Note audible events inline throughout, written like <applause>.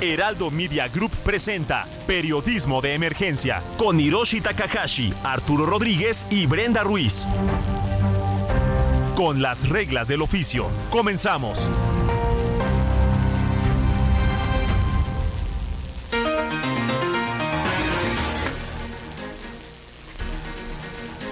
Heraldo Media Group presenta Periodismo de Emergencia con Hiroshi Takahashi, Arturo Rodríguez y Brenda Ruiz. Con las reglas del oficio, comenzamos.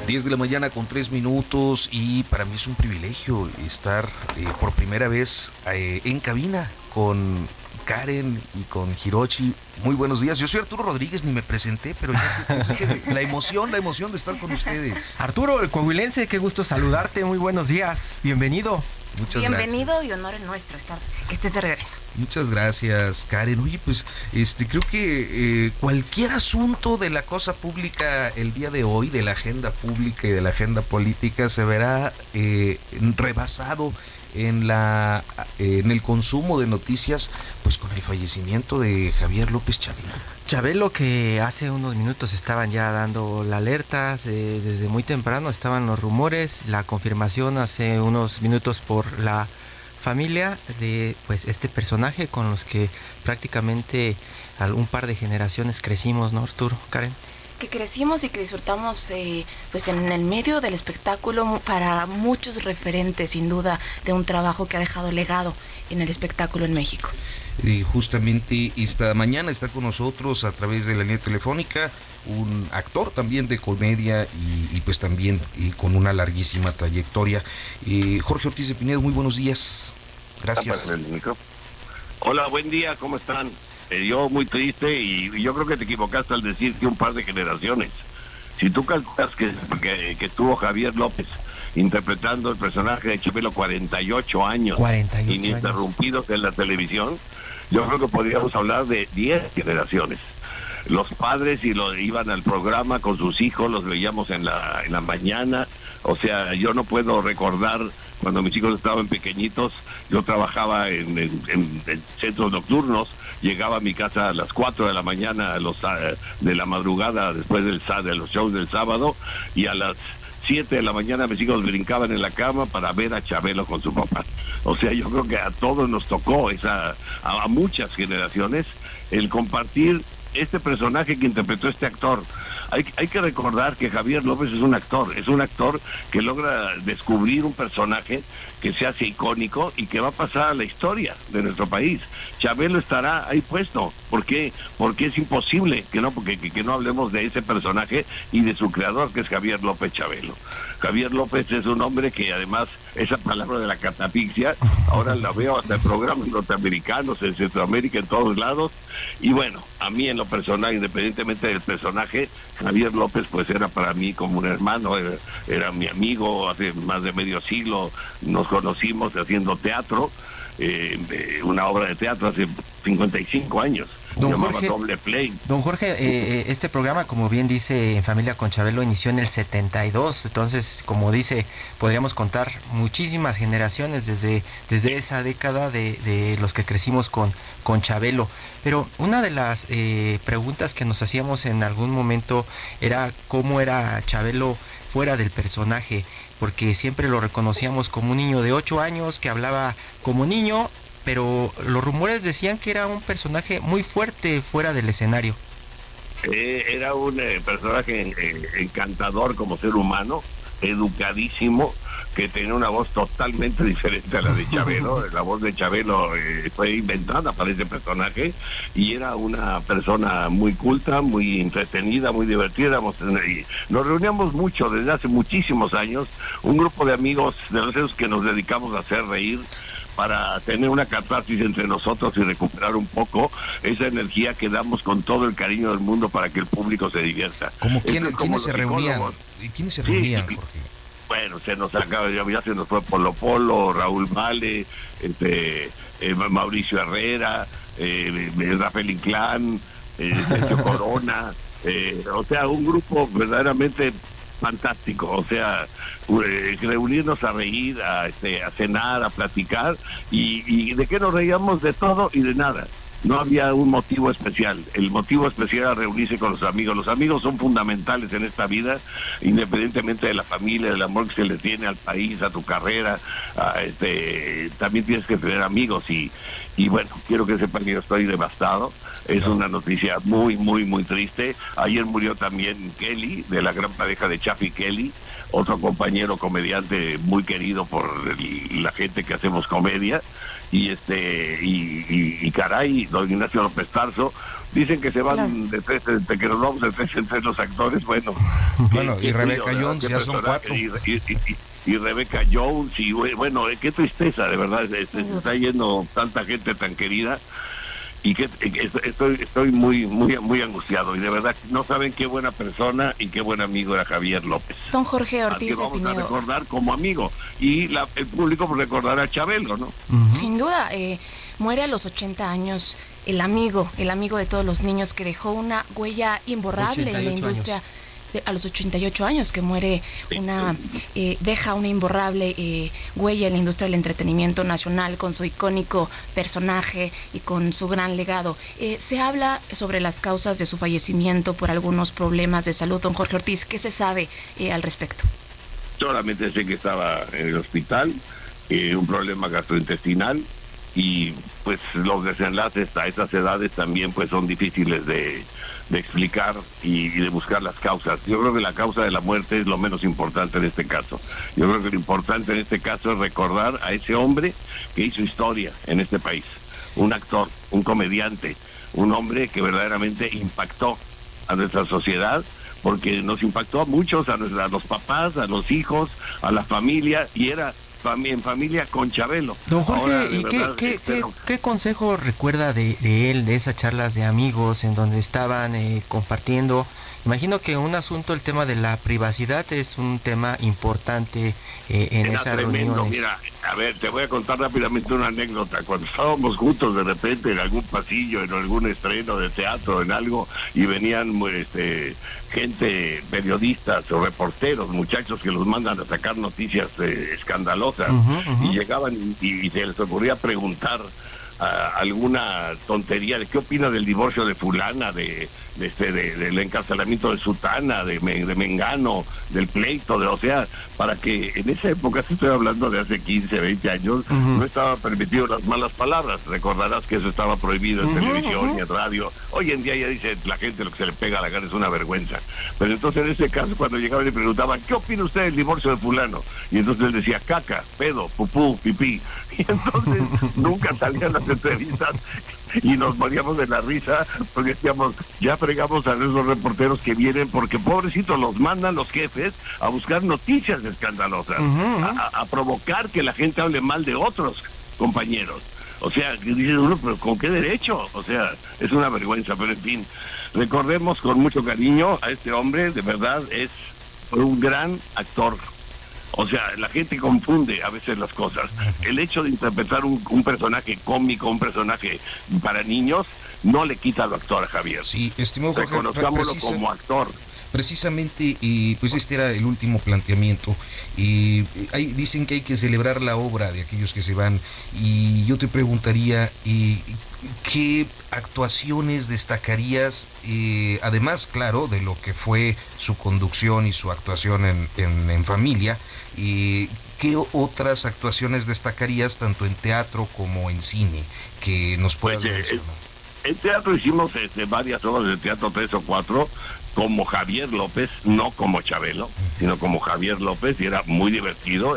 Diez de la mañana con tres minutos y para mí es un privilegio estar eh, por primera vez eh, en cabina con Karen y con Hiroshi. Muy buenos días. Yo soy Arturo Rodríguez, ni me presenté, pero ya que <laughs> la emoción, la emoción de estar con ustedes. Arturo, el coahuilense, qué gusto saludarte. Muy buenos días. Bienvenido. Muchas Bienvenido gracias. y honor es nuestro estar, que estés de regreso. Muchas gracias, Karen. Oye, pues este creo que eh, cualquier asunto de la cosa pública el día de hoy, de la agenda pública y de la agenda política, se verá eh, rebasado en la eh, en el consumo de noticias, pues con el fallecimiento de Javier López Chavila. Chabelo, que hace unos minutos estaban ya dando la alerta, desde muy temprano estaban los rumores, la confirmación hace unos minutos por la familia de pues este personaje con los que prácticamente un par de generaciones crecimos, ¿no, Arturo? Karen. Que crecimos y que disfrutamos eh, pues en el medio del espectáculo para muchos referentes, sin duda, de un trabajo que ha dejado legado en el espectáculo en México. Y justamente esta mañana está con nosotros a través de la línea telefónica un actor también de comedia y, y pues también con una larguísima trayectoria. Eh, Jorge Ortiz de Pinedo, muy buenos días. Gracias. Hola, buen día, ¿cómo están? Eh, yo muy triste y, y yo creo que te equivocaste al decir que un par de generaciones. Si tú calculas que, que, que estuvo Javier López interpretando el personaje de Chabelo 48 años 48 ininterrumpidos en la televisión, yo creo que podríamos hablar de 10 generaciones. Los padres y lo iban al programa con sus hijos, los veíamos en la, en la mañana. O sea, yo no puedo recordar cuando mis hijos estaban pequeñitos, yo trabajaba en- en centros nocturnos, llegaba a mi casa a las 4 de la mañana a los, ah, de la madrugada después del, de los shows del sábado y a las 7 de la mañana mis hijos brincaban en la cama para ver a Chabelo con su papá. O sea, yo creo que a todos nos tocó, esa, a muchas generaciones, el compartir este personaje que interpretó este actor. Hay, hay que recordar que Javier López es un actor, es un actor que logra descubrir un personaje que se hace icónico y que va a pasar a la historia de nuestro país. Chabelo estará ahí puesto. ¿Por qué? Porque es imposible que no, porque, que, que no hablemos de ese personaje y de su creador, que es Javier López Chabelo. Javier López es un hombre que además, esa palabra de la catafixia, ahora la veo hasta en programas norteamericanos, en Centroamérica, en todos lados. Y bueno, a mí en lo personal, independientemente del personaje, Javier López pues era para mí como un hermano, era, mi amigo, hace más de medio siglo nos conocimos haciendo teatro, eh, eh, una obra de teatro hace 55 años, Don Jorge- Doble Play. Don Jorge, eh, eh, este programa, como bien dice En Familia con Chabelo, inició en el 72. Entonces, como dice, podríamos contar muchísimas generaciones desde, desde esa década de, de los que crecimos con, con Chabelo. Pero una de las eh, preguntas que nos hacíamos en algún momento era cómo era Chabelo fuera del personaje, porque siempre lo reconocíamos como un niño de 8 años que hablaba como niño, pero los rumores decían que era un personaje muy fuerte fuera del escenario. Eh, era un eh, personaje eh, encantador como ser humano, educadísimo, que tenía una voz totalmente diferente a la de Chabelo. <laughs> La voz de Chabelo eh, fue inventada para ese personaje y era una persona muy culta, muy entretenida, muy divertida. Y Nos reuníamos mucho desde hace muchísimos años, un grupo de amigos de los que nos dedicamos a hacer reír para tener una catarsis entre nosotros y recuperar un poco esa energía que damos con todo el cariño del mundo para que el público se divierta. ¿Cómo, ¿quiénes, es como quiénes se reunían? ¿Quiénes se reunían, sí. Jorge? bueno, se nos acaba, ya, se nos fue Polo Polo, Raúl Vale, este, eh, Mauricio Herrera, eh, Rafael Inclán, eh, Sergio <laughs> Corona, eh, o sea, un grupo verdaderamente fantástico, o sea, reunirnos a reír, a, este, a cenar, a platicar, y, y de qué nos reíamos de todo y de nada no había un motivo especial. El motivo especial era reunirse con los amigos. Los amigos son fundamentales en esta vida, independientemente de la familia, del amor que se le tiene al país, a tu carrera. este, también tienes que tener amigos y, y bueno, quiero que sepan que yo estoy devastado. Es una noticia muy, muy, muy triste. Ayer murió también Kelly, de la gran pareja de Chaffy Kelly, otro compañero comediante muy querido por la gente que hacemos comedia y este y, y, caray, don Ignacio López Tarso, dicen que se van de tres, de que nos vamos de tres en tres los actores, bueno. <laughs> bueno, y Rebeca Jones, ya son cuatro. Y, y, Rebeca Jones, y bueno, qué tristeza, de verdad, se está yendo tanta gente tan querida y que, estoy estoy muy muy muy angustiado. Y de verdad no saben qué buena persona y qué buen amigo era Javier López. Don Jorge Ortiz que vamos a recordar como amigo. Y la, el público recordará a Chabelo, ¿no? Sin duda, eh, muere a los 80 años el amigo, el amigo de todos los niños que dejó una huella imborrable en la industria a los 88 años que muere una eh, deja una imborrable eh, huella en la industria del entretenimiento nacional con su icónico personaje y con su gran legado. Eh, se habla sobre las causas de su fallecimiento por algunos problemas de salud. Don Jorge Ortiz, ¿qué se sabe al respecto? Solamente sé que estaba en el hospital, un problema gastrointestinal y pues los desenlaces a esas edades también pues son difíciles de, de explicar y, de buscar las causas. Yo creo que la causa de la muerte es lo menos importante en este caso. Yo creo que lo importante en este caso es recordar a ese hombre que hizo historia en este país. Un actor, un comediante, un hombre que verdaderamente impactó a nuestra sociedad porque nos impactó a muchos, a, a los papás, a los hijos, a la familia y era en familia con Chabelo. Don Jorge, ¿y qué, qué, consejo recuerda de, él, de esas charlas de amigos en donde estaban eh, compartiendo? Imagino que un asunto, el tema de la privacidad, es un tema importante eh, en esa reunión. Mira, a ver, te voy a contar rápidamente una anécdota. Cuando estábamos juntos de repente en algún pasillo, en algún estreno de teatro, en algo, y venían este, gente, periodistas o reporteros, muchachos que los mandan a sacar noticias eh, escandalosas, y llegaban y, se les ocurría preguntar alguna tontería de qué opina del divorcio de fulana, de este, del encarcelamiento de Sutana, de, de, Mengano, del pleito, de, o sea, para que en esa época, si estoy hablando de hace 15, 20 años, no estaba permitido las malas palabras. Recordarás que eso estaba prohibido en televisión y en radio. Hoy en día ya dice la gente lo que se le pega a la cara es una vergüenza. Pero entonces en ese caso, cuando llegaban y preguntaban, ¿qué opina usted del divorcio de fulano? Y entonces él decía, caca, pedo, pupú, pipí. <laughs> Y entonces nunca salían las entrevistas y nos moríamos de la risa porque decíamos, ya fregamos a esos reporteros que vienen porque pobrecitos los mandan los jefes a buscar noticias escandalosas, a, provocar que la gente hable mal de otros compañeros. O sea, dices uno, pero ¿con qué derecho? O sea, es una vergüenza, pero en fin, recordemos con mucho cariño a este hombre, de verdad es un gran actor, o sea, la gente confunde a veces las cosas. El hecho de interpretar un, personaje cómico, un personaje para niños, no le quita al actor a Javier. Sí, estimado Reconozcámoslo como actor precisamente y pues este era el último planteamiento. Y hay, dicen que hay que celebrar la obra de aquellos que se van. Y yo te preguntaría y qué actuaciones destacarías eh, además claro de lo que fue su conducción y su actuación en, en, familia y qué otras actuaciones destacarías tanto en teatro como en cine que nos puedas eh, en teatro hicimos este, varias obras de teatro, tres o cuatro, como Javier López, no como Chabelo, sino como Javier López, y era muy divertido.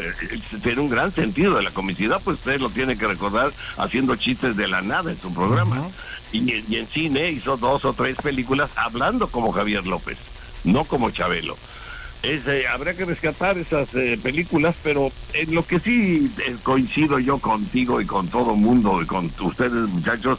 Tiene un gran sentido de la comicidad, pues usted lo tiene que recordar haciendo chistes de la nada en su programa. y, en cine hizo dos o tres películas hablando como Javier López, no como Chabelo. Es, eh, habrá que rescatar esas eh, películas, pero en lo que sí eh, coincido yo contigo y con todo el mundo y con ustedes muchachos,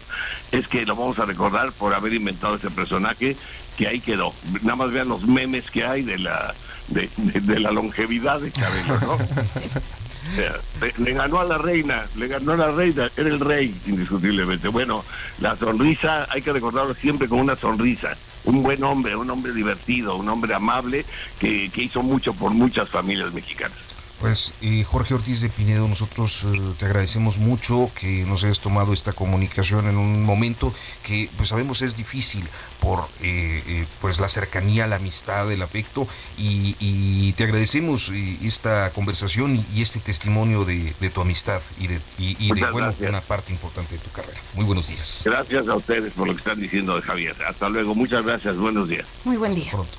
es que lo vamos a recordar por haber inventado ese personaje que ahí quedó. Nada más vean los memes que hay de la de, de la longevidad de Chabelo, ¿no? <laughs> le, ganó a la reina, le ganó a la reina, era el rey, indiscutiblemente. Bueno, la sonrisa, hay que recordarlo siempre con una sonrisa. Un buen hombre, un hombre divertido, un hombre amable que, que hizo mucho por muchas familias mexicanas. Pues Jorge Ortiz de Pinedo, nosotros eh, te agradecemos mucho que nos hayas tomado esta comunicación en un momento que pues sabemos es difícil por eh, eh, pues la cercanía, la amistad, el afecto y, te agradecemos esta conversación y, este testimonio de, tu amistad y de, y, de bueno, una parte importante de tu carrera. Muy buenos días. Gracias a ustedes por lo que están diciendo de Javier. Hasta luego, muchas gracias, buenos días. Muy buen día. Pronto.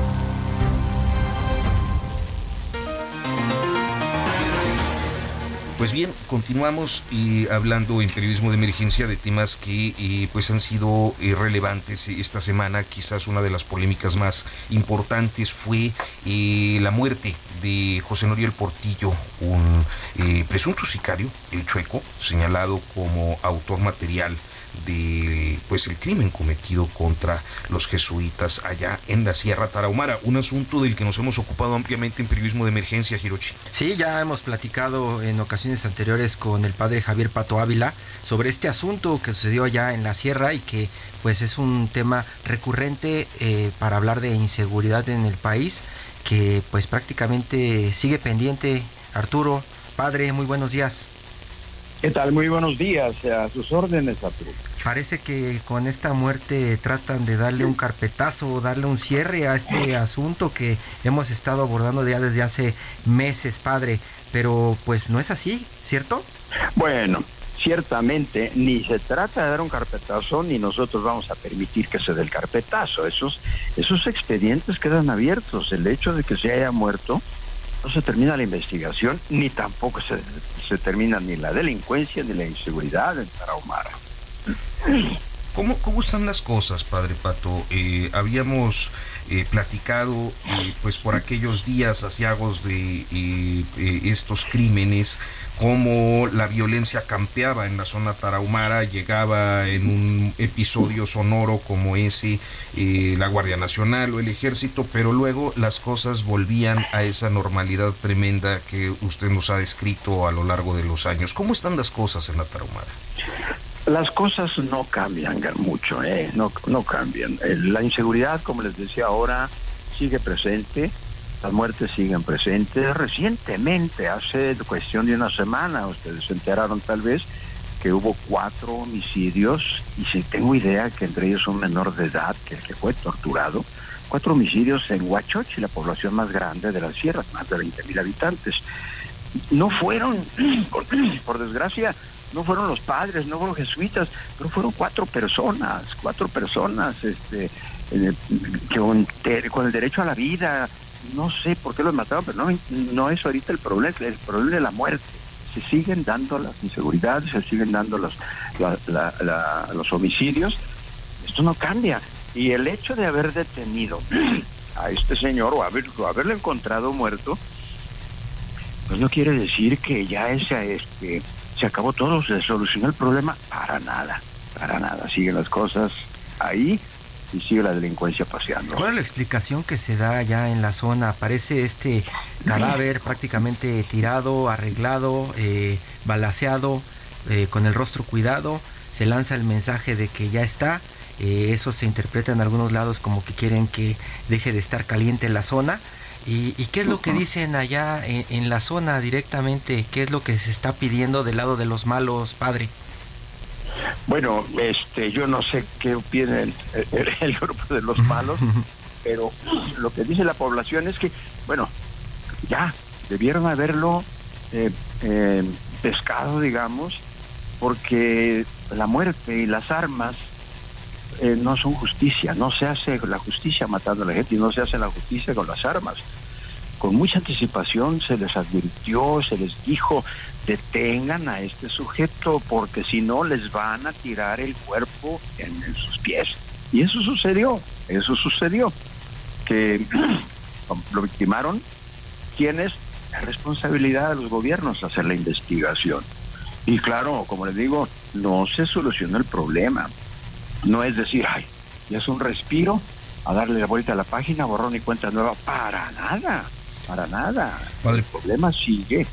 Pues bien, continuamos y hablando en periodismo de emergencia de temas que eh, pues han sido eh, relevantes esta semana. Quizás una de las polémicas más importantes fue eh, la muerte de José Noriel Portillo, un presunto sicario, el chueco, señalado como autor material de pues el crimen cometido contra los jesuitas allá en la Sierra Tarahumara, un asunto del que nos hemos ocupado ampliamente en periodismo de emergencia, Hirochi. Sí, ya hemos platicado en ocasiones anteriores con el padre Javier Pato Ávila sobre este asunto que sucedió allá en la Sierra y que pues es un tema recurrente eh, para hablar de inseguridad en el país que pues prácticamente sigue pendiente. Arturo, padre, muy buenos días. ¿Qué tal? Muy buenos días. A sus órdenes, Arturo. Parece que con esta muerte tratan de darle un carpetazo, darle un cierre a este asunto que hemos estado abordando ya desde hace meses, padre. Pero pues no es así, ¿cierto? Bueno, ciertamente ni se trata de dar un carpetazo ni nosotros vamos a permitir que se dé el carpetazo. Esos, esos expedientes quedan abiertos. El hecho de que se haya muerto no se termina la investigación, ni tampoco se, se termina ni la delincuencia ni la inseguridad en Tarahumara. ¿Cómo, ¿Cómo están las cosas, Padre Pato? Eh, habíamos eh, platicado, eh, pues por aquellos días asiagos de estos crímenes, cómo la violencia campeaba en la zona tarahumara, llegaba en un episodio sonoro como ese la Guardia Nacional o el Ejército, pero luego las cosas volvían a esa normalidad tremenda que usted nos ha descrito a lo largo de los años. ¿Cómo están las cosas en la tarahumara? Las cosas no cambian mucho, ¿eh? no, no cambian. La inseguridad, como les decía ahora, sigue presente, las muertes siguen presentes. Recientemente, hace cuestión de una semana, ustedes se enteraron tal vez que hubo cuatro homicidios, y si tengo idea que entre ellos un menor de edad, que que fue torturado, cuatro homicidios en Huachochi, la población más grande de la sierra, más de 20 mil habitantes. No fueron, <clears throat> <clears throat> por desgracia, no fueron los padres, no fueron jesuitas, pero fueron cuatro personas, cuatro personas este, con, el derecho a la vida. No sé por qué los mataron, pero no, no es ahorita el problema, el problema de la muerte. Se siguen dando las inseguridades, se siguen dando los, homicidios. Esto no cambia. Y el hecho de haber detenido a este señor o, haber, o haberlo encontrado muerto, pues no quiere decir que ya ese, este, se acabó todo, se solucionó el problema, para nada, para nada. Siguen las cosas ahí y sigue la delincuencia paseando. ¿Cuál es la explicación que se da allá en la zona? Aparece este cadáver prácticamente tirado, arreglado, eh, balaseado, eh, con el rostro cuidado. Se lanza el mensaje de que ya está. Eh, eso se interpreta en algunos lados como que quieren que deje de estar caliente la zona. ¿Y, qué es lo que dicen allá en, la zona directamente? ¿Qué es lo que se está pidiendo del lado de los malos, padre? Bueno, este, yo no sé qué opinen el, grupo de los malos, <laughs> pero lo que dice la población es que, bueno, ya debieron haberlo eh, eh, pescado, digamos, porque la muerte y las armas eh, no son justicia, no se hace la justicia matando a la gente y no se hace la justicia con las armas. Con mucha anticipación se les advirtió, se les dijo, detengan a este sujeto porque si no les van a tirar el cuerpo en, sus pies. Y eso sucedió, eso sucedió, que <clears throat> lo victimaron quienes, la responsabilidad de los gobiernos hacer la investigación. Y claro, como les digo, no se soluciona el problema. No es decir, ay, ya es un respiro, a darle la vuelta a la página, borrón y cuenta nueva. Para nada, para nada. El problema sigue.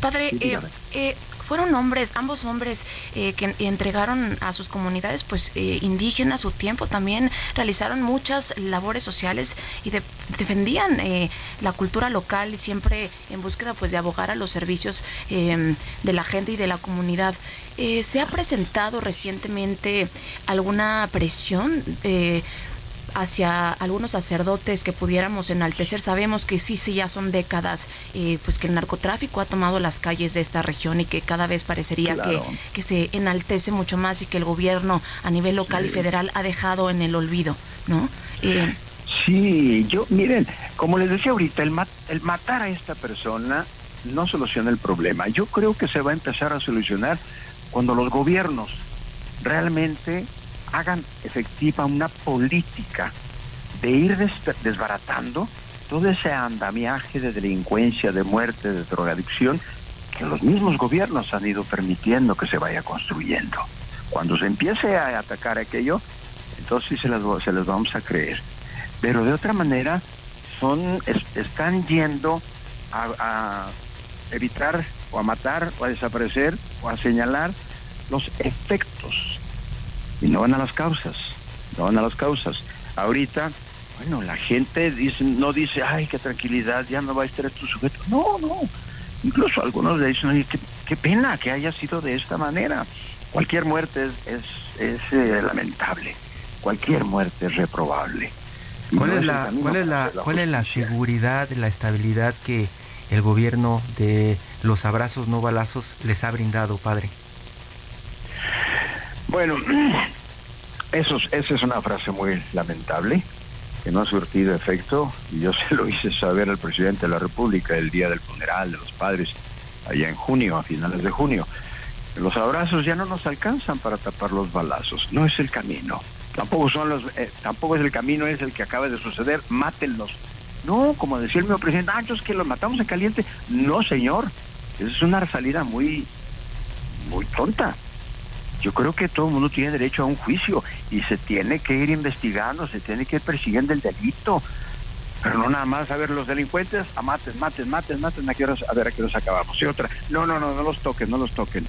Padre, eh, eh, fueron hombres, ambos hombres eh, que entregaron a sus comunidades pues eh, indígenas su tiempo, también realizaron muchas labores sociales y defendían eh, la cultura local y siempre en búsqueda pues de abogar a los servicios em, de la gente y de la comunidad. ¿Se ha presentado recientemente alguna presión? Hacia algunos sacerdotes que pudiéramos enaltecer. Sabemos que sí, sí, ya son décadas, eh, pues que el narcotráfico ha tomado las calles de esta región y que cada vez parecería que, que se enaltece mucho más y que el gobierno a nivel local y federal ha dejado en el olvido, ¿no? Eh, sí, yo, miren, como les decía ahorita, el, el matar a esta persona no soluciona el problema. Yo creo que se va a empezar a solucionar cuando los gobiernos realmente hagan efectiva una política de ir desbaratando todo ese andamiaje de delincuencia, de muerte, de drogadicción que los mismos gobiernos han ido permitiendo que se vaya construyendo. Cuando se empiece a atacar aquello, entonces se les, se les vamos a creer. Pero de otra manera, son están yendo a evitar o a matar o a desaparecer o a señalar los efectos y no van a las causas, no van a las causas. Ahorita, bueno, la gente dice, no dice, ay, qué tranquilidad, ya no va a estar tu sujeto. No, no. Incluso algunos le dicen, qué, pena que haya sido de esta manera. Cualquier muerte es, es, eh, lamentable, cualquier muerte es reprobable. ¿Cuál es, la, ¿cuál, es la, ¿Cuál es la seguridad, la estabilidad que el gobierno de los abrazos no balazos les ha brindado, padre? Bueno, <clears throat> eso, esa es una frase muy lamentable, que no ha surtido efecto, y yo <laughs> se lo hice saber al presidente de la República el día del funeral de los padres, allá en junio, a finales de junio. Los abrazos ya no nos alcanzan para tapar los balazos, no es el camino. Tampoco son los, eh, tampoco es el camino, es el que acaba de suceder, mátenlos. No, como decía el mío presidente, ah, es que los matamos en caliente. No, señor, esa es una salida muy, muy tonta yo creo que todo el mundo tiene derecho a un juicio y se tiene que ir investigando, se tiene que ir persiguiendo el delito. Pero no nada más a ver los delincuentes, a maten, maten, maten, maten, a, qué horas, a ver a qué horas acabamos. Y otra, no, no, no, no los toquen, no los toquen.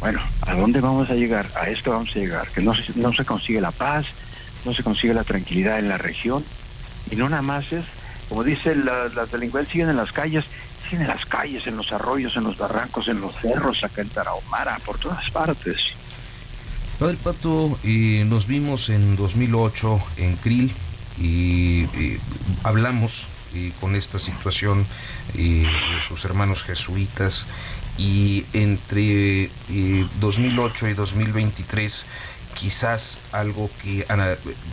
Bueno, ¿a dónde vamos a llegar? A esto vamos a llegar, que no se, no se consigue la paz, no se consigue la tranquilidad en la región. Y no nada más es, como dicen, las delincuentes siguen en las calles, siguen en las calles, en los arroyos, en los barrancos, en los cerros, acá en Tarahumara, por todas partes. Padre Pato, eh, nos vimos en 2008 en Krill y hablamos con esta situación de sus hermanos jesuitas y entre 2008 y 2023 quizás algo que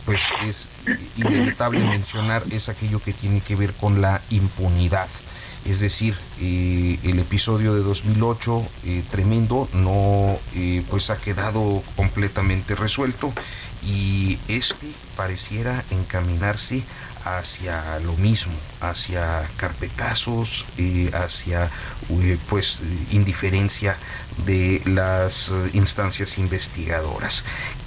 pues es inevitable mencionar es aquello que tiene que ver con la impunidad es decir, eh, el episodio de 2008 eh, tremendo no eh, pues ha quedado completamente resuelto y este pareciera encaminarse hacia lo mismo, hacia carpetazos, hacia pues indiferencia de las eh, instancias investigadoras.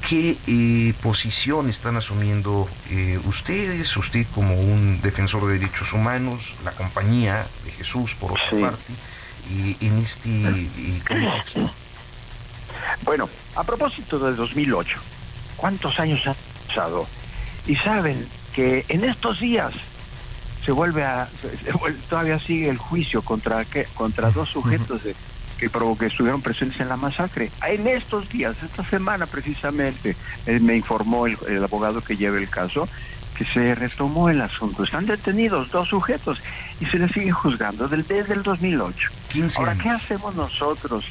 ¿Qué eh, posición están asumiendo eh, ustedes, usted como un defensor de derechos humanos, la compañía de Jesús por otra parte, en este contexto? Bueno, a propósito del 2008, ¿cuántos años ha pasado? Y saben que en estos días se vuelve a todavía sigue el juicio contra contra dos sujetos de que, que estuvieron presentes en la masacre. En estos días, esta semana precisamente, eh, me informó el, abogado que lleva el caso que se retomó el asunto. Están detenidos dos sujetos y se les sigue juzgando desde el 2008. Ahora, ¿qué hacemos nosotros?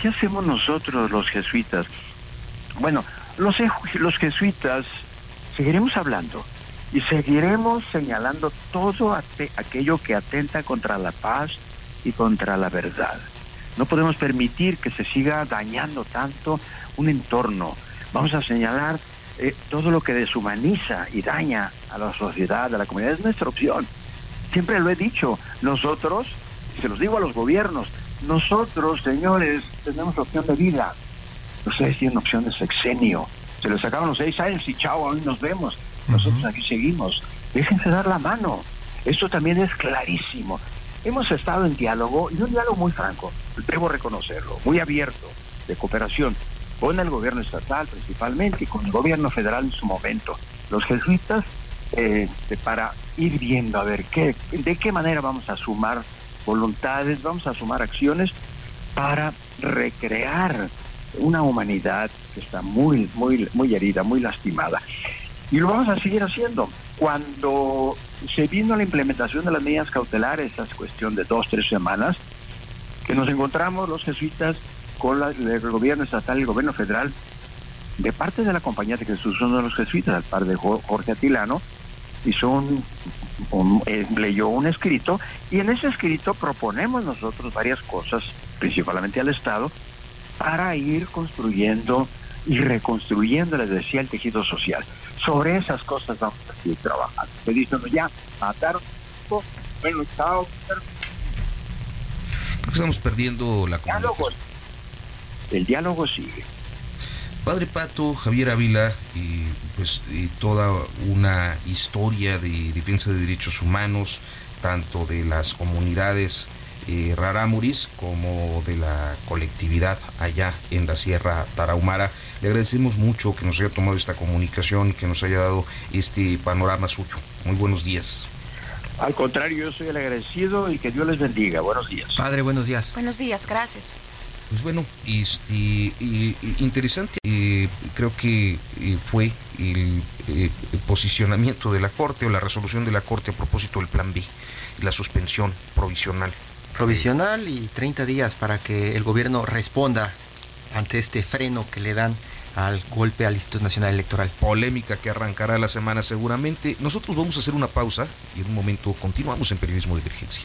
¿Qué hacemos nosotros los jesuitas? Bueno, los, los jesuitas seguiremos hablando y seguiremos señalando todo aquello que atenta contra la paz y contra la verdad. No podemos permitir que se siga dañando tanto un entorno. Vamos a señalar eh, todo lo que deshumaniza y daña a la sociedad, a la comunidad. Es nuestra opción. Siempre lo he dicho. Nosotros, se los digo a los gobiernos, Nosotros, señores, tenemos opción de vida. Ustedes tienen opción de sexenio. Se les sacaron los seis años y chao, hoy nos vemos. Nosotros aquí seguimos. Déjense dar la mano. Esto también es clarísimo. Hemos estado en diálogo, y un diálogo muy franco, debo reconocerlo, muy abierto, de cooperación, con el gobierno estatal principalmente y con el gobierno federal en su momento. Los jesuitas, eh, para ir viendo a ver qué, de qué manera vamos a sumar voluntades, vamos a sumar acciones para recrear una humanidad que está muy, muy, muy herida, muy lastimada. Y lo vamos a seguir haciendo. Cuando se vino la implementación de las medidas cautelares, esa cuestión de dos, tres semanas, que nos encontramos los jesuitas con el gobierno estatal el gobierno federal, de parte de la compañía de Jesús, uno de los jesuitas, al par de Jorge Atilano, hizo un, eh, leyó un escrito y en ese escrito proponemos nosotros varias cosas, principalmente al Estado, para ir construyendo y reconstruyendo, les decía, el tejido social. Sobre esas cosas vamos a seguir trabajando. Estoy diciendo ya, mataron, bueno, chao. Estamos perdiendo la comunicación. El diálogo sigue. Padre Pato, Javier Ávila, y pues toda una historia de defensa de derechos humanos, tanto de las comunidades eh, rarámuris como de la colectividad allá en la Sierra Tarahumara. Le agradecemos mucho que nos haya tomado esta comunicación y que nos haya dado este panorama suyo. Muy buenos días. Al contrario, yo soy el agradecido y que Dios les bendiga. Buenos días. Padre, buenos días. Buenos días, gracias. Pues bueno, este, interesante. Eh, creo que eh, fue el, el, posicionamiento de la Corte o la resolución de la Corte a propósito del Plan B, la suspensión provisional. Provisional y 30 días para que el gobierno responda ante este freno que le dan al golpe al Instituto Nacional Electoral. Polémica que arrancará la semana seguramente. Nosotros vamos a hacer una pausa y en un momento continuamos en Periodismo de Emergencia.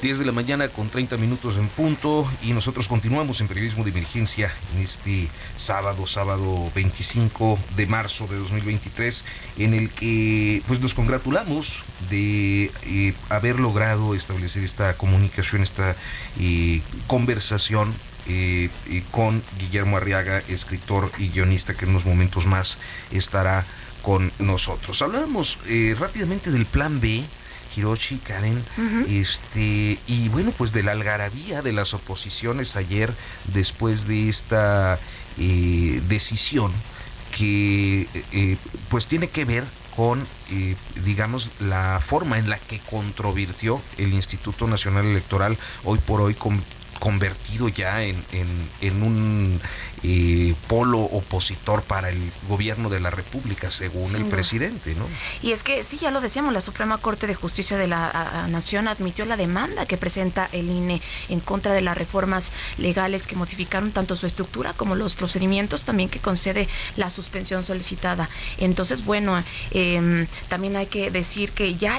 De la mañana con 30 minutos en punto y nosotros continuamos en periodismo de emergencia en este sábado, sábado 25 de marzo de 2023, en el que pues nos congratulamos de eh, haber logrado establecer esta comunicación, esta eh, conversación eh, con Guillermo Arriaga, escritor y guionista que en unos momentos más estará con nosotros. Hablamos rápidamente del plan B Hiroshi, Karen, este, y bueno, pues de la algarabía de las oposiciones ayer después de esta eh, decisión que eh, pues tiene que ver con, eh, digamos, la forma en la que controvirtió el Instituto Nacional Electoral hoy por hoy con convertido ya en, en, un eh, polo opositor para el gobierno de la República, según el presidente, ¿no? Y es que, sí, ya lo decíamos, la Suprema Corte de Justicia de la Nación admitió la demanda que presenta el INE en contra de las reformas legales que modificaron tanto su estructura como los procedimientos también que concede la suspensión solicitada. Entonces, bueno, eh, también hay que decir que ya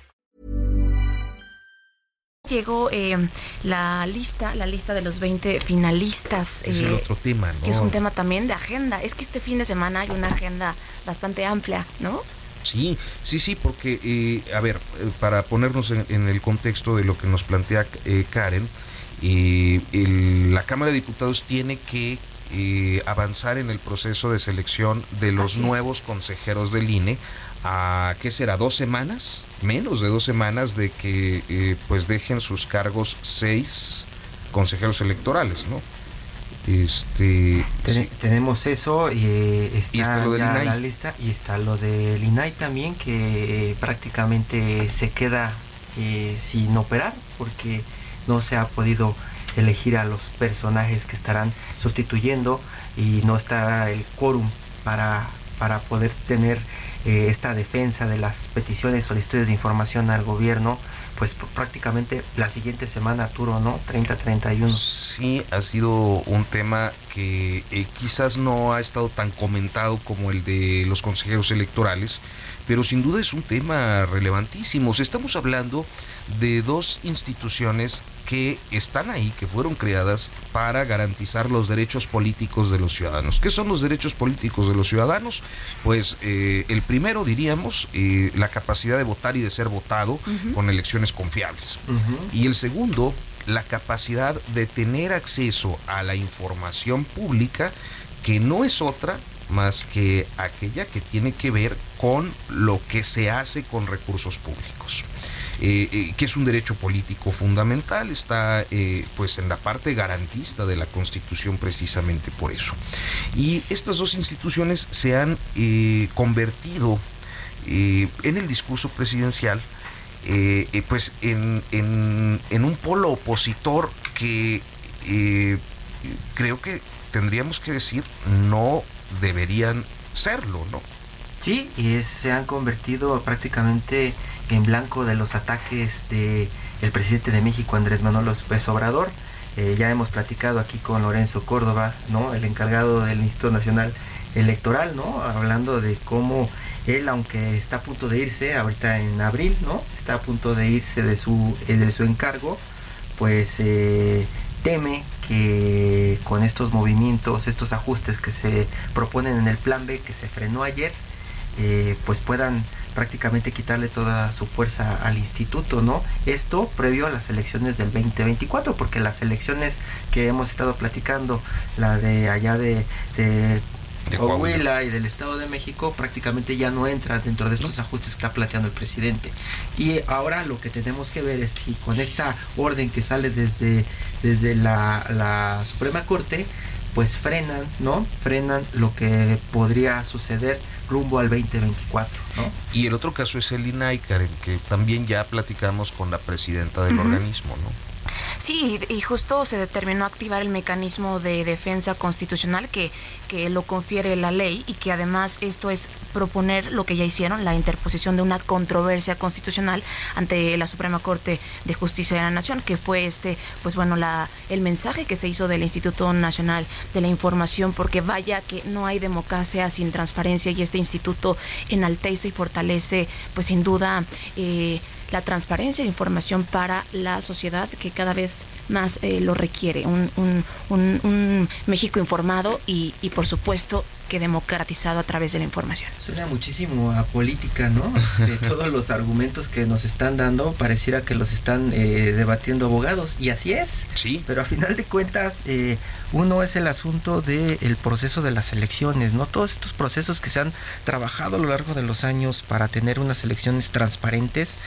Llegó eh, la lista, la lista de los 20 finalistas. Es el otro tema, ¿no? Que es un tema también de agenda. Es que este fin de semana hay una agenda bastante amplia, ¿no? Sí, sí, sí, porque, a ver, para ponernos en, el contexto de lo que nos plantea Karen, la Cámara de Diputados tiene que avanzar en el proceso de selección de los nuevos consejeros del INE a, ¿qué será? ¿Dos semanas? Menos de dos semanas de que eh, pues dejen sus cargos seis consejeros electorales, ¿no? Este, Tenemos eso y eh, está, lo la lista y está lo del INAI también que prácticamente se queda sin operar porque no se ha podido elegir a los personajes que estarán sustituyendo y no está el quórum para, para poder tener eh, esta defensa de las peticiones solicitudes de información al gobierno pues prácticamente la siguiente semana, Arturo, ¿no? 30-31. Sí, ha sido un tema que eh, quizás no ha estado tan comentado como el de los consejeros electorales, pero sin duda es un tema relevantísimo. Estamos hablando de dos instituciones que están ahí, que fueron creadas para garantizar los derechos políticos de los ciudadanos. ¿Qué son los derechos políticos de los ciudadanos? Pues eh, el primero, diríamos, eh, la capacidad de votar y de ser votado con elecciones confiables. Y el segundo, la capacidad de tener acceso a la información pública que no es otra más que aquella que tiene que ver con lo que se hace con recursos públicos. Eh, eh, que es un derecho político fundamental, está eh, pues en la parte garantista de la Constitución precisamente por eso. Y estas dos instituciones se han convertido en el discurso presidencial pues en, en, un polo opositor que creo que tendríamos que decir no deberían serlo, ¿no? Sí, y se han convertido prácticamente en blanco de los ataques de el presidente de México Andrés Manuel López Obrador. Eh, ya hemos platicado aquí con Lorenzo Córdoba, ¿no? El encargado del Instituto Nacional Electoral, ¿no? Hablando de cómo él, aunque está a punto de irse, ahorita en abril, ¿no? Está a punto de irse de su, eh, de su encargo, pues eh, teme que con estos movimientos, estos ajustes que se proponen en el plan B que se frenó ayer, pues puedan prácticamente quitarle toda su fuerza al instituto, ¿no? Esto previo a las elecciones del 2024, porque las elecciones que hemos estado platicando, la de allá de, de Coahuila y del Estado de México prácticamente ya no entra dentro de estos ajustes que está planteando el presidente. Y ahora lo que tenemos que ver es si con esta orden que sale desde, desde la, la Suprema Corte, pues frenan, ¿no? Frenan lo que podría suceder rumbo al 2024. ¿no? Y el otro caso es el INAI, Karen, que también ya platicamos con la presidenta del organismo, ¿no? Sí, y justo se determinó activar el mecanismo de defensa constitucional que, que lo confiere la ley y que además esto es proponer lo que ya hicieron, la interposición de una controversia constitucional ante la Suprema Corte de Justicia de la Nación, que fue este, pues bueno, la, el mensaje que se hizo del Instituto Nacional de la Información, porque vaya que no hay democracia sin transparencia y este instituto enaltece y fortalece, pues sin duda, eh, la transparencia de información para la sociedad que cada vez más eh, lo requiere. Un, un, un, México informado y, y, por supuesto, que democratizado a través de la información. Suena muchísimo a política, ¿no? <laughs> De todos los argumentos que nos están dando, pareciera que los están eh, debatiendo abogados, y así es. Sí. Pero a final de cuentas, eh, uno es el asunto del proceso de las elecciones, ¿no? Todos estos procesos que se han trabajado a lo largo de los años para tener unas elecciones transparentes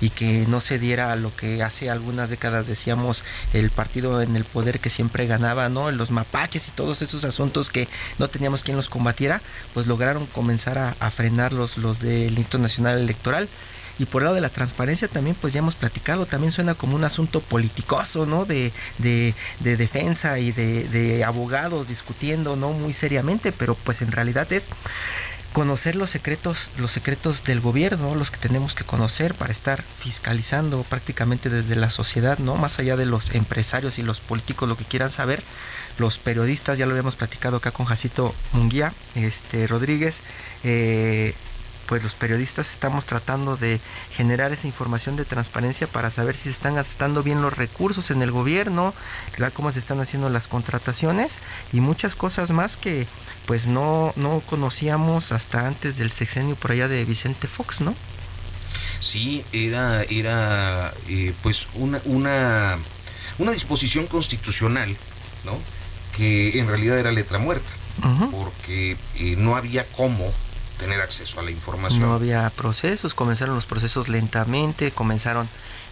y que no se diera lo que hace algunas décadas decíamos el partido en el poder que siempre ganaba, ¿no? Los mapaches y todos esos asuntos que no teníamos quien los combatiera, pues lograron comenzar a, frenar los, los del Instituto Nacional Electoral. Y por el lado de la transparencia también, pues ya hemos platicado, también suena como un asunto politicoso, ¿no? De, de, de defensa y de, de abogados discutiendo, ¿no? Muy seriamente, pero pues en realidad es conocer los secretos, los secretos del gobierno, los que tenemos que conocer para estar fiscalizando prácticamente desde la sociedad, ¿no? Más allá de los empresarios y los políticos, lo que quieran saber, los periodistas, ya lo habíamos platicado acá con Jacito Munguía, este Rodríguez, eh, pues los periodistas estamos tratando de generar esa información de transparencia para saber si se están gastando bien los recursos en el gobierno, cómo se están haciendo las contrataciones y muchas cosas más que pues no, no conocíamos hasta antes del sexenio por allá de Vicente Fox, ¿no? Sí, era, era eh, pues una, una, una disposición constitucional, ¿no? Que en realidad era letra muerta, porque eh, no había cómo tener acceso a la información. No había procesos, comenzaron los procesos lentamente, comenzaron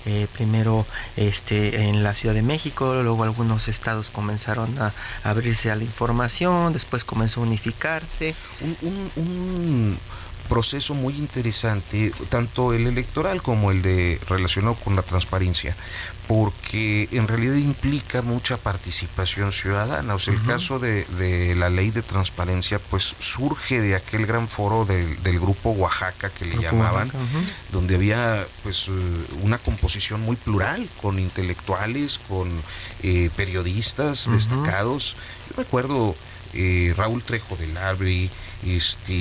eh, primero este en la Ciudad de México, luego algunos estados comenzaron a, abrirse a la información, después comenzó a unificarse. un proceso muy interesante, tanto el electoral como el de relacionado con la transparencia, porque en realidad implica mucha participación ciudadana. O sea, el caso de, la ley de transparencia, pues surge de aquel gran foro del, grupo Oaxaca que le llamaban, donde había pues eh, una composición muy plural, con intelectuales, con eh, periodistas destacados. Yo recuerdo eh, Raúl Trejo del Abre, este,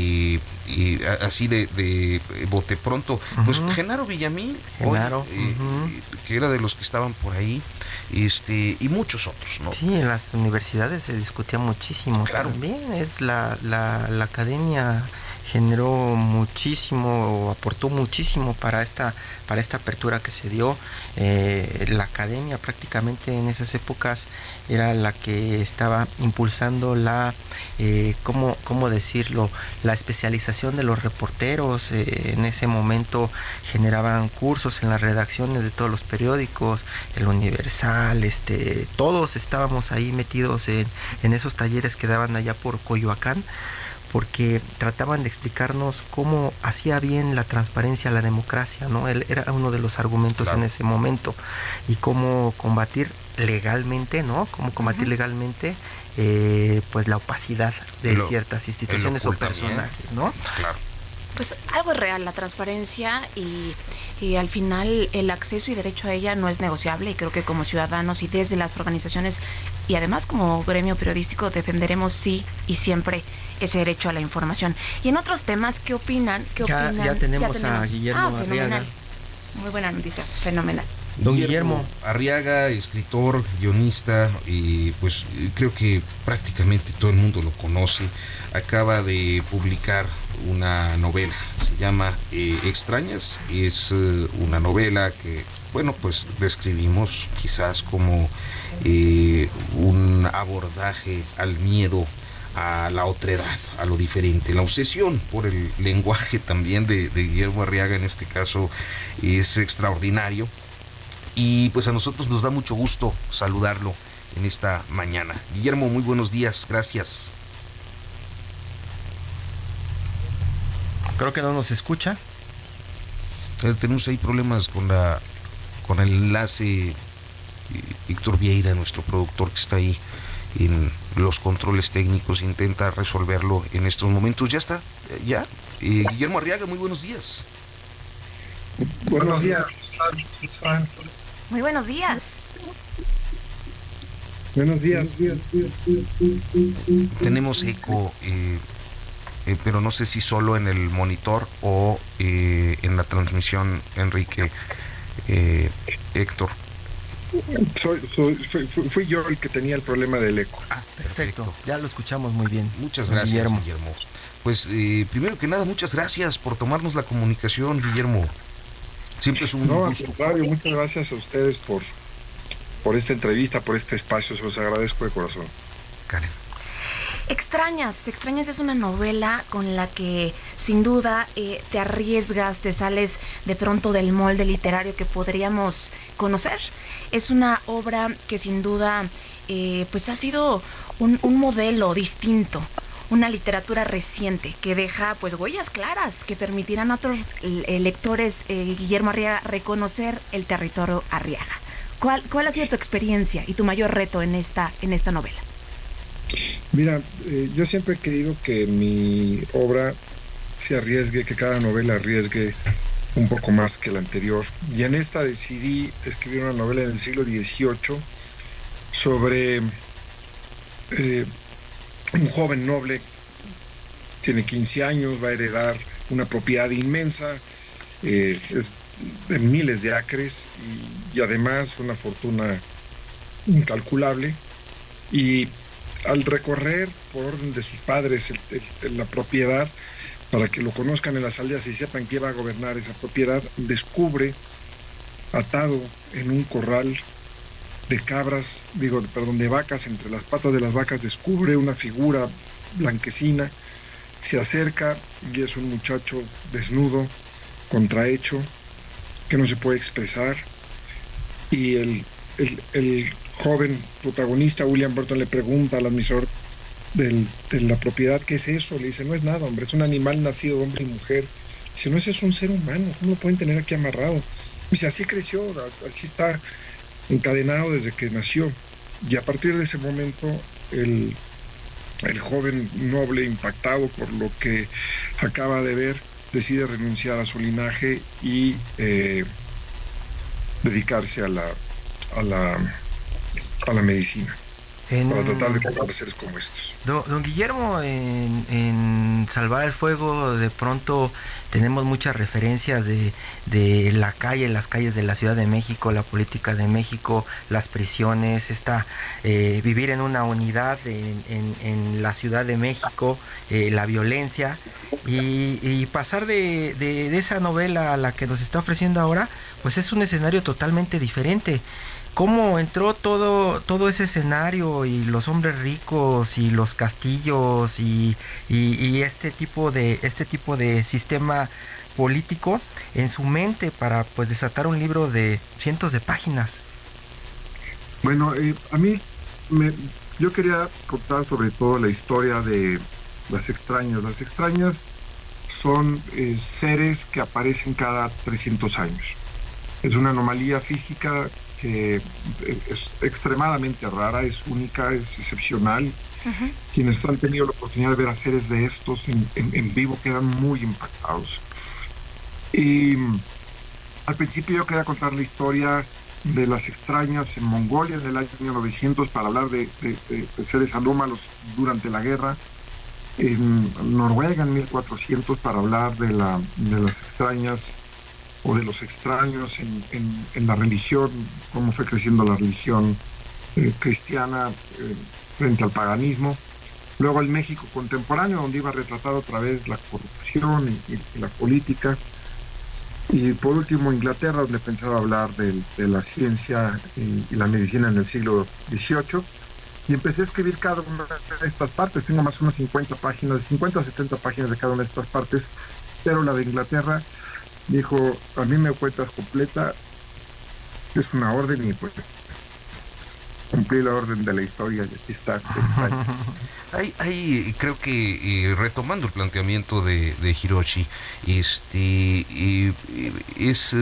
y así de, de, bote pronto. Pues Genaro Villamil, eh, que era de los que estaban por ahí, este, y muchos otros, ¿no? Sí, en las universidades se discutía muchísimo. También es la, la, la academia generó muchísimo, aportó muchísimo para esta, para esta apertura que se dio. Eh, la academia prácticamente en esas épocas era la que estaba impulsando la, eh, ¿cómo, decirlo?, la especialización de los reporteros. Eh, en ese momento generaban cursos en las redacciones de todos los periódicos, el Universal, este, todos estábamos ahí metidos en, en esos talleres que daban allá por Coyoacán porque trataban de explicarnos cómo hacía bien la transparencia la democracia, ¿no? Él era uno de los argumentos en ese momento y cómo combatir legalmente, ¿no? Cómo combatir legalmente eh, pues la opacidad de ciertas instituciones o personajes, ¿no? Claro pues algo es real, la transparencia y, al final el acceso y derecho a ella no es negociable y creo que como ciudadanos y desde las organizaciones y además como gremio periodístico defenderemos sí y siempre ese derecho a la información. Y en otros temas, ¿qué opinan? ¿Qué ya, opinan? ya, tenemos a Guillermo ah. Muy buena noticia, fenomenal. Don Guillermo Arriaga, escritor, guionista, y pues creo que prácticamente todo el mundo lo conoce. Acaba de publicar una novela, se llama eh, Extrañas, es eh, una novela que, bueno, pues describimos quizás como eh, un abordaje al miedo a la otredad, a lo diferente. La obsesión por el lenguaje también de, de Guillermo Arriaga en este caso es extraordinario y pues a nosotros nos da mucho gusto saludarlo en esta mañana. Guillermo, muy buenos días, gracias. Creo que no nos escucha. Eh, tenemos ahí problemas con la con el enlace. Víctor Vieira, nuestro productor que está ahí en los controles técnicos, intenta resolverlo en estos momentos. Ya está, ya. Eh, Guillermo Arriaga, muy buenos días. Buenos días. Muy buenos días. Buenos días. Tenemos eco, eh, eh, pero no sé si solo en el monitor o eh, en la transmisión, Enrique, Héctor. Soy, fui, yo el que tenía el problema del eco. Ah, perfecto. Ya lo escuchamos muy bien. Muchas gracias, Guillermo. Pues primero que nada, muchas gracias por tomarnos la comunicación, Guillermo. Siempre es un no, gusto. muchas gracias a ustedes por, por esta entrevista, por este espacio. Se los agradezco de corazón. Karen. Extrañas, Extrañas es una novela con la que sin duda eh, te arriesgas, te sales de pronto del molde literario que podríamos conocer. Es una obra que sin duda eh, pues ha sido un, un modelo distinto una literatura reciente que deja pues huellas claras que permitirán a otros eh, lectores, eh, Guillermo Arriaga, reconocer el territorio Arriaga. ¿Cuál, ¿Cuál ha sido tu experiencia y tu mayor reto en esta, en esta novela? Mira, eh, yo siempre he querido que mi obra se arriesgue, que cada novela arriesgue un poco más que la anterior. Y en esta decidí escribir una novela del siglo XVIII sobre un joven noble, tiene 15 años, va a heredar una propiedad inmensa, eh, de miles de acres y, además una fortuna incalculable. Y al recorrer por orden de sus padres la propiedad, para que lo conozcan en las aldeas y sepan quién va a gobernar esa propiedad, descubre atado en un corral de cabras, digo, perdón, de vacas, entre las patas de las vacas descubre una figura blanquecina, se acerca y es un muchacho desnudo, contrahecho, que no se puede expresar, y el, el, joven protagonista, William Burton, le pregunta al administrador de la propiedad, ¿qué es eso? Le dice, no es nada, hombre, es un animal nacido hombre y mujer. Dice, no, ese es un ser humano, ¿cómo lo pueden tener aquí amarrado? Dice, así creció, así está encadenado desde que nació. Y a partir de ese momento, el, el joven noble, impactado por lo que acaba de ver, decide renunciar a su linaje y eh, dedicarse a la, a la, a la medicina. Para tratar de seres como estos. Don, Guillermo, en, en, Salvar el Fuego de pronto tenemos muchas referencias de, de, la calle, las calles de la Ciudad de México, la política de México, las prisiones, esta, eh, vivir en una unidad en, en, la Ciudad de México, eh, la violencia, y, pasar de, de, de esa novela a la que nos está ofreciendo ahora, pues es un escenario totalmente diferente cómo entró todo, todo ese escenario y los hombres ricos y los castillos y, este tipo de este tipo de sistema político en su mente para pues desatar un libro de cientos de páginas. Bueno, eh, a mí me, yo quería contar sobre todo la historia de las extrañas. Las extrañas son eh, seres que aparecen cada 300 años. Es una anomalía física que es extremadamente rara, es única, es excepcional. Quienes han tenido la oportunidad de ver a seres de estos en, vivo quedan muy impactados. Y al principio yo quería contar la historia de las extrañas en Mongolia en el año 1900 para hablar de, seres anómalos durante la guerra, en Noruega en 1400 para hablar de, la, de las extrañas o de los extraños en, la religión, cómo fue creciendo la religión eh, cristiana eh, frente al paganismo. Luego el México contemporáneo, donde iba a retratar otra vez la corrupción y, la política. Y por último Inglaterra, donde pensaba hablar de, la ciencia y, la medicina en el siglo XVIII. Y empecé a escribir cada una de estas partes. Tengo más o menos 50 páginas, 50 a 70 páginas de cada una de estas partes. Pero la de Inglaterra dijo, a mí me cuentas completa, es una orden y pues cumplí la orden de la historia y aquí está. hay, <laughs> hay, creo que retomando el planteamiento de, de Hiroshi, este es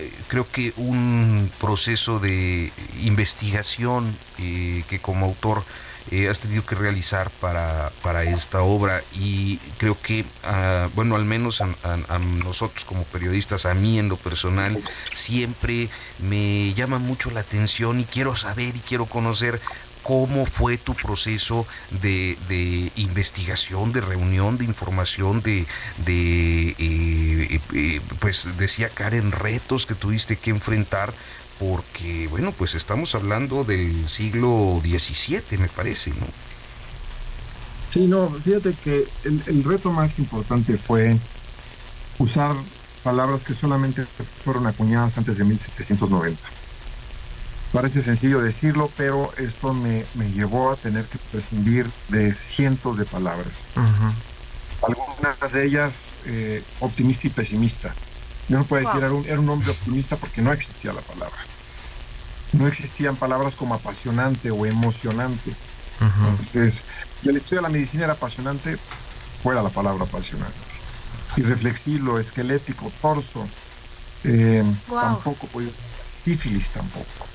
eh, creo que un proceso de investigación eh, que como autor eh, has tenido que realizar para, para esta obra y creo que, ah, bueno, al menos a, nosotros como periodistas, a mí en lo personal, siempre me llama mucho la atención y quiero saber y quiero conocer cómo fue tu proceso de, de, investigación, de reunión, de información, de, de eh, eh, pues decía Karen, retos que tuviste que enfrentar porque, bueno, pues estamos hablando del siglo XVII, me parece, ¿no? Sí, no, fíjate que el, reto más importante fue usar palabras que solamente fueron acuñadas antes de 1790. Parece sencillo decirlo, pero esto me, llevó a tener que prescindir de cientos de palabras. Algunas de ellas eh, optimista y pesimista. Yo no puedo decir, era un, era un hombre optimista porque no existía la palabra. No existían palabras como apasionante o emocionante. Entonces, la historia de la medicina era apasionante, fuera la palabra apasionante. Y reflexivo, esquelético, torso, eh, tampoco podía, sífilis tampoco.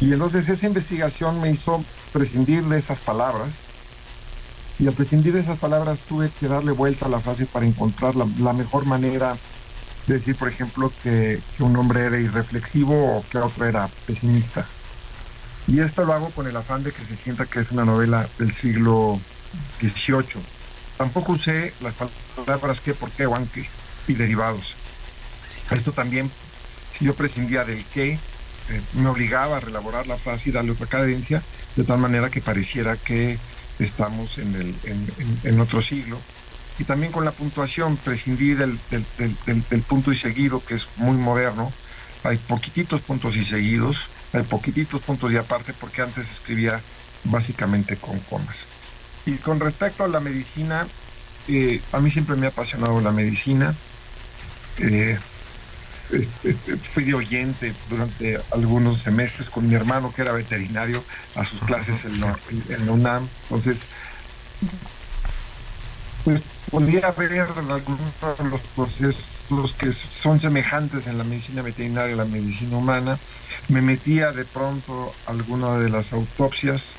Y entonces esa investigación me hizo prescindir de esas palabras. Y al prescindir de esas palabras tuve que darle vuelta a la frase para encontrar la mejor manera decir, por ejemplo, que, un hombre era irreflexivo o que otro era pesimista. Y esto lo hago con el afán de que se sienta que es una novela del siglo XVIII. Tampoco usé las palabras qué, por qué o aunque y derivados. Esto también, si yo prescindía del qué, eh, me obligaba a relaborar la frase y darle otra cadencia, de tal manera que pareciera que estamos en, el, en, otro siglo. Y también con la puntuación, prescindí del, del, punto y seguido, que es muy moderno. Hay poquititos puntos y seguidos, hay poquititos puntos y aparte, porque antes escribía básicamente con comas. Y con respecto a la medicina, eh, a mí siempre me ha apasionado la medicina. Eh, fui de oyente durante algunos semestres con mi hermano que era veterinario a sus clases en la, UNAM. Entonces, pues podía ver algunos de los procesos que son semejantes en la medicina veterinaria y la medicina humana. Me metía de pronto alguna de las autopsias,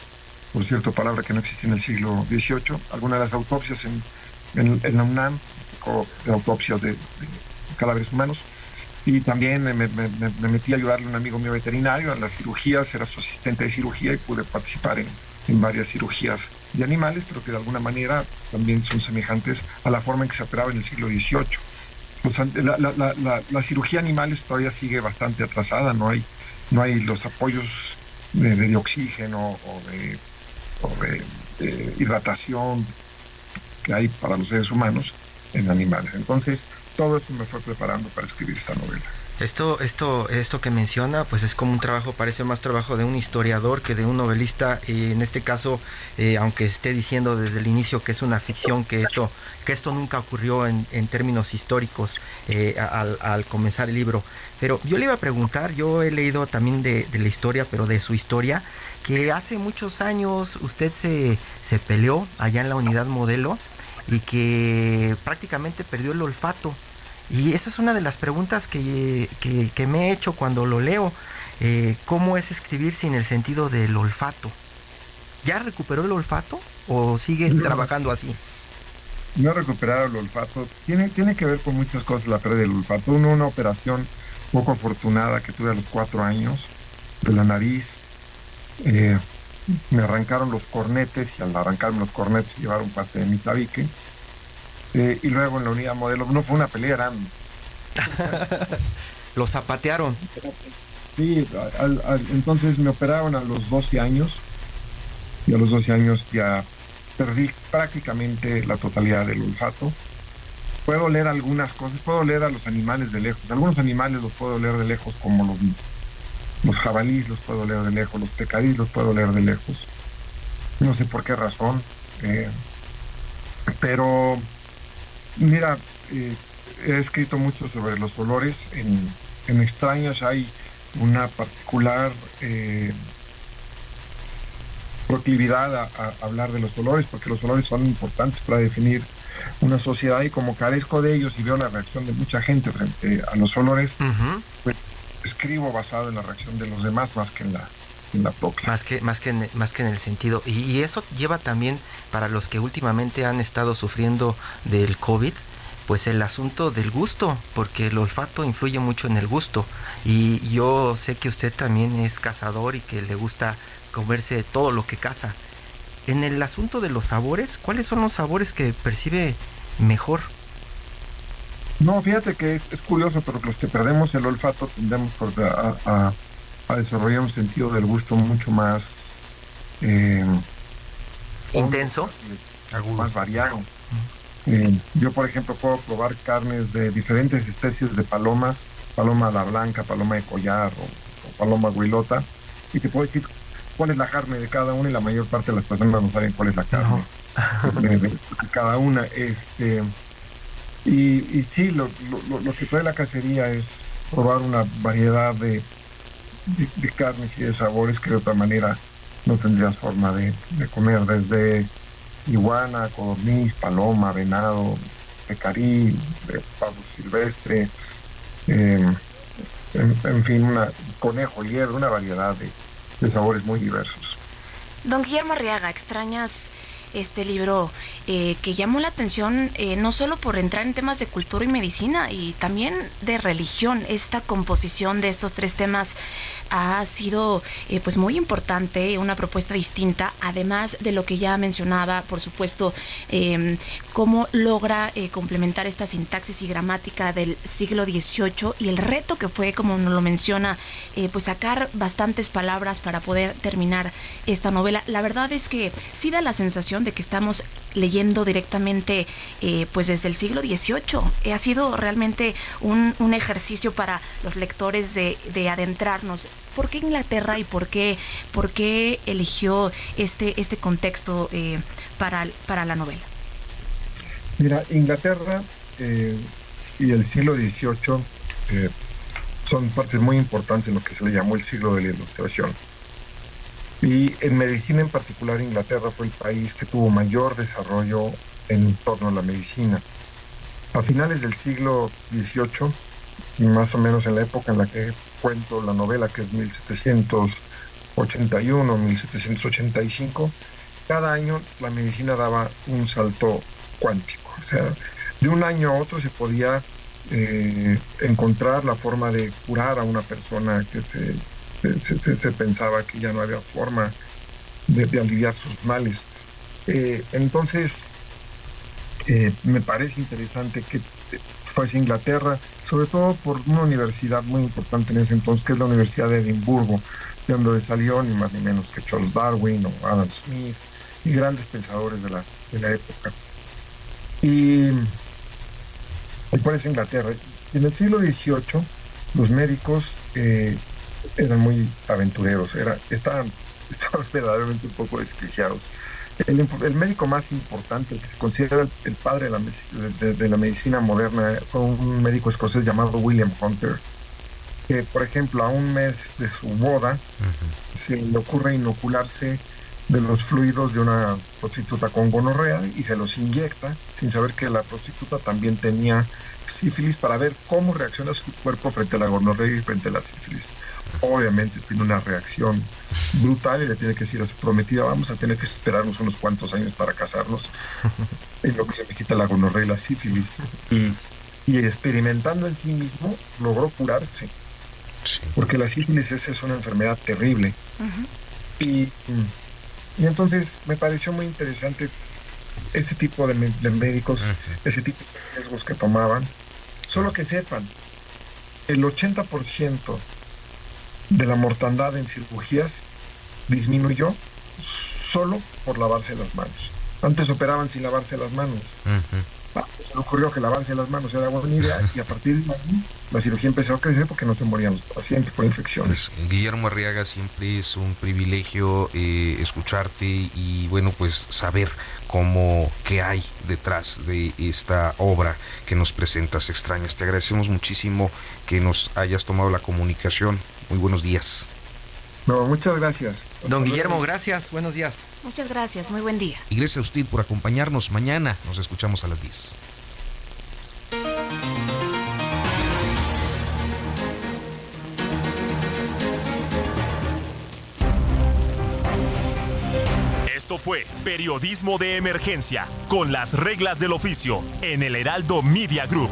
por cierto, palabra que no existe en el siglo XVIII, alguna de las autopsias en, en, la UNAM, o autopsias de cadáveres humanos y también me, metí a ayudarle a un amigo mío veterinario a las cirugías, era su asistente de cirugía y pude participar en, varias cirugías de animales, pero que de alguna manera también son semejantes a la forma en que se operaba en el siglo XVIII. la, cirugía animales todavía sigue bastante atrasada, no hay, no hay los apoyos de, oxígeno o de, o de hidratación que hay para los seres humanos en animales. Entonces, todo eso me fue preparando para escribir esta novela. Esto, esto, esto que menciona, pues es como un trabajo, parece más trabajo de un historiador que de un novelista. Y en este caso, eh, aunque esté diciendo desde el inicio que es una ficción, que esto, que esto nunca ocurrió en, términos históricos eh, al, comenzar el libro. Pero yo le iba a preguntar, yo he leído también de, la historia, pero de su historia, que hace muchos años usted se, se peleó allá en la unidad modelo y que prácticamente perdió el olfato. Y esa es una de las preguntas que, me he hecho cuando lo leo. Eh, ¿Cómo es escribir sin el sentido del olfato? ¿Ya recuperó el olfato o sigue trabajando así? No he recuperado el olfato. Tiene, tiene que ver con muchas cosas la pérdida del olfato. Uno, una operación poco afortunada que tuve a los cuatro años de la nariz. Eh, me arrancaron los cornetes y al arrancarme los cornetes llevaron parte de mi tabique. Eh, y luego en la unidad modelo, no fue una pelea, eran... <laughs> Lo zapatearon. Sí, entonces me operaron a los 12 años y a los 12 años ya perdí prácticamente la totalidad del olfato. Puedo leer algunas cosas, puedo leer a los animales de lejos. Algunos animales los puedo leer de lejos como los los jabalíes los puedo leer de lejos, los pecadillos los puedo leer de lejos. No sé por qué razón. Eh, pero, mira, eh, he escrito mucho sobre los olores. En, en extraños hay una particular eh, proclividad a, hablar de los olores, porque los olores son importantes para definir una sociedad y como carezco de ellos y veo la reacción de mucha gente frente a los olores, pues escribo basado en la reacción de los demás más que en la, Más que, más, que en, más que en el sentido. Y, eso lleva también para los que últimamente han estado sufriendo del COVID, pues el asunto del gusto, porque el olfato influye mucho en el gusto. Y yo sé que usted también es cazador y que le gusta comerse todo lo que caza. En el asunto de los sabores, ¿cuáles son los sabores que percibe mejor? No, fíjate que es, curioso, pero los que perdemos el olfato tendemos a, desarrollar un sentido del gusto mucho más eh, intenso, más variado. Eh, yo, por ejemplo, puedo probar carnes de diferentes especies de palomas, paloma la blanca, paloma de collar o, paloma guilota, y te puedo decir cuál es la carne de cada una y la mayor parte de las personas no saben cuál es la carne de, cada una. Este, y, sí, lo, que trae la cacería es probar una variedad de, de, carnes y de sabores que de otra manera no tendrías forma de, comer, desde iguana, codorniz, paloma, venado, pecarí, pavo silvestre, em, en, fin, una, conejo, liebre, una variedad de, de sabores muy diversos. Don Guillermo Arriaga, extrañas este libro eh, que llamó la atención eh, no solo por entrar en temas de cultura y medicina y también de religión. Esta composición de estos tres temas ha sido eh, pues muy importante, una propuesta distinta, además de lo que ya mencionaba, por supuesto, em, cómo logra complementar esta sintaxis y gramática del siglo XVIII y el reto que fue, como nos lo menciona, pues sacar bastantes palabras para poder terminar esta novela. La verdad es que sí da la sensación de que estamos leyendo directamente pues desde el siglo XVIII. ha sido realmente un, ejercicio para los lectores de, de adentrarnos ¿Por qué Inglaterra y por qué, por qué eligió este, este contexto eh, para, para la novela? Mira, Inglaterra eh, y el siglo XVIII eh, son partes muy importantes en lo que se le llamó el siglo de la Ilustración. Y en medicina en particular, Inglaterra fue el país que tuvo mayor desarrollo en torno a la medicina. A finales del siglo XVIII, más o menos en la época en la que cuento la novela, que es 1781, 1785, cada año la medicina daba un salto cuántico. O sea, de un año a otro se podía eh, encontrar la forma de curar a una persona que se, se, pensaba que ya no había forma de, aliviar sus males. Eh, entonces, eh, me parece interesante que fuese Inglaterra, sobre todo por una universidad muy importante en ese entonces, que es la Universidad de Edimburgo, de donde salió ni más ni menos que Charles Darwin o Adam Smith y grandes pensadores de la, época. Y, y por eso Inglaterra. En el siglo XVIII, los médicos eh, eran muy aventureros, era, estaban, <laughs> estaban verdaderamente un poco desquiciados. El, médico más importante, el que se considera el, padre de la, medicina moderna, fue un médico escocés llamado William Hunter, que por ejemplo a un mes de su boda se le ocurre inocularse de los fluidos de una prostituta con gonorrea y se los inyecta sin saber que la prostituta también tenía sífilis para ver cómo reacciona su cuerpo frente a la gonorrea y frente a la sífilis. Obviamente tiene una reacción brutal y le tiene que decir a su prometida, vamos a tener que esperarnos unos cuantos años para casarnos, en lo que se me quita la gonorrea y la sífilis. Y, experimentando en sí mismo logró curarse, porque la sífilis es, una enfermedad terrible. y, y entonces me pareció muy interesante ese tipo de, médicos, ese tipo de riesgos que tomaban. Solo que sepan, el 80% de la mortandad en cirugías disminuyó solo por lavarse las manos. Antes operaban sin lavarse las manos. Ah, se le ocurrió que lavarse las manos era buena idea <laughs> y a partir de ahí la cirugía empezó a crecer porque no se morían los pacientes por infecciones. Pues, Guillermo Arriaga, siempre es un privilegio eh, escucharte y bueno, pues saber cómo, qué hay detrás de esta obra que nos presentas extrañas. Te agradecemos muchísimo que nos hayas tomado la comunicación. Muy buenos días. No, muchas gracias. Don Guillermo, gracias. Buenos días. Muchas gracias. Muy buen día. Y gracias a usted por acompañarnos. Mañana nos escuchamos a las 10. Esto fue Periodismo de Emergencia, con las reglas del oficio, en el Heraldo Media Group.